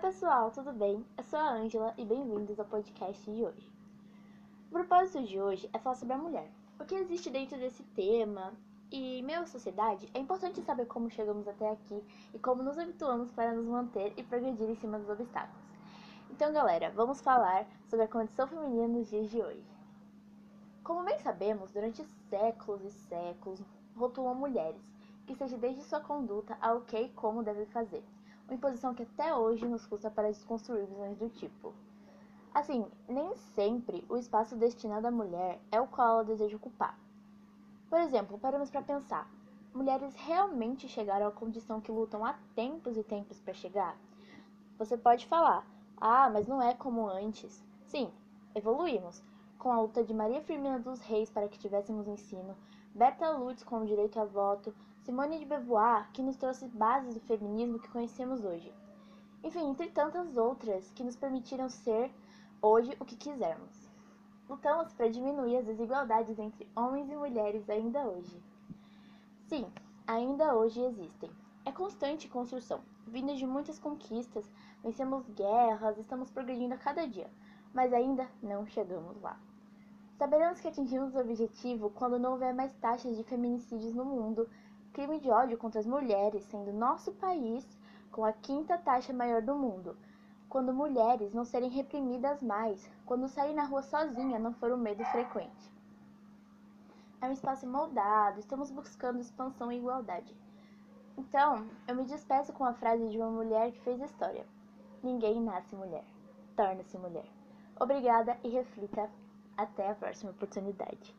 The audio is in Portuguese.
pessoal, tudo bem? Eu sou a Ângela e bem-vindos ao podcast de hoje. O propósito de hoje é falar sobre a mulher. O que existe dentro desse tema e meio sociedade, é importante saber como chegamos até aqui e como nos habituamos para nos manter e progredir em cima dos obstáculos. Então, galera, vamos falar sobre a condição feminina nos dias de hoje. Como bem sabemos, durante séculos e séculos rotulam mulheres, que seja desde sua conduta ao que e como deve fazer uma imposição que até hoje nos custa para desconstruir visões do tipo. Assim, nem sempre o espaço destinado à mulher é o qual ela deseja ocupar. Por exemplo, paramos para pensar: mulheres realmente chegaram à condição que lutam há tempos e tempos para chegar? Você pode falar: ah, mas não é como antes. Sim, evoluímos. Com a luta de Maria Firmina dos Reis para que tivéssemos ensino, Berta Lutz com o direito a voto, Simone de Beauvoir, que nos trouxe bases do feminismo que conhecemos hoje. Enfim, entre tantas outras que nos permitiram ser hoje o que quisermos. Lutamos para diminuir as desigualdades entre homens e mulheres ainda hoje. Sim, ainda hoje existem. É constante construção, vinda de muitas conquistas, vencemos guerras, estamos progredindo a cada dia, mas ainda não chegamos lá. Saberemos que atingimos o objetivo quando não houver mais taxas de feminicídios no mundo, crime de ódio contra as mulheres sendo nosso país com a quinta taxa maior do mundo, quando mulheres não serem reprimidas mais, quando sair na rua sozinha não for um medo frequente. É um espaço moldado, estamos buscando expansão e igualdade. Então, eu me despeço com a frase de uma mulher que fez história: Ninguém nasce mulher, torna-se mulher. Obrigada e reflita até a próxima oportunidade.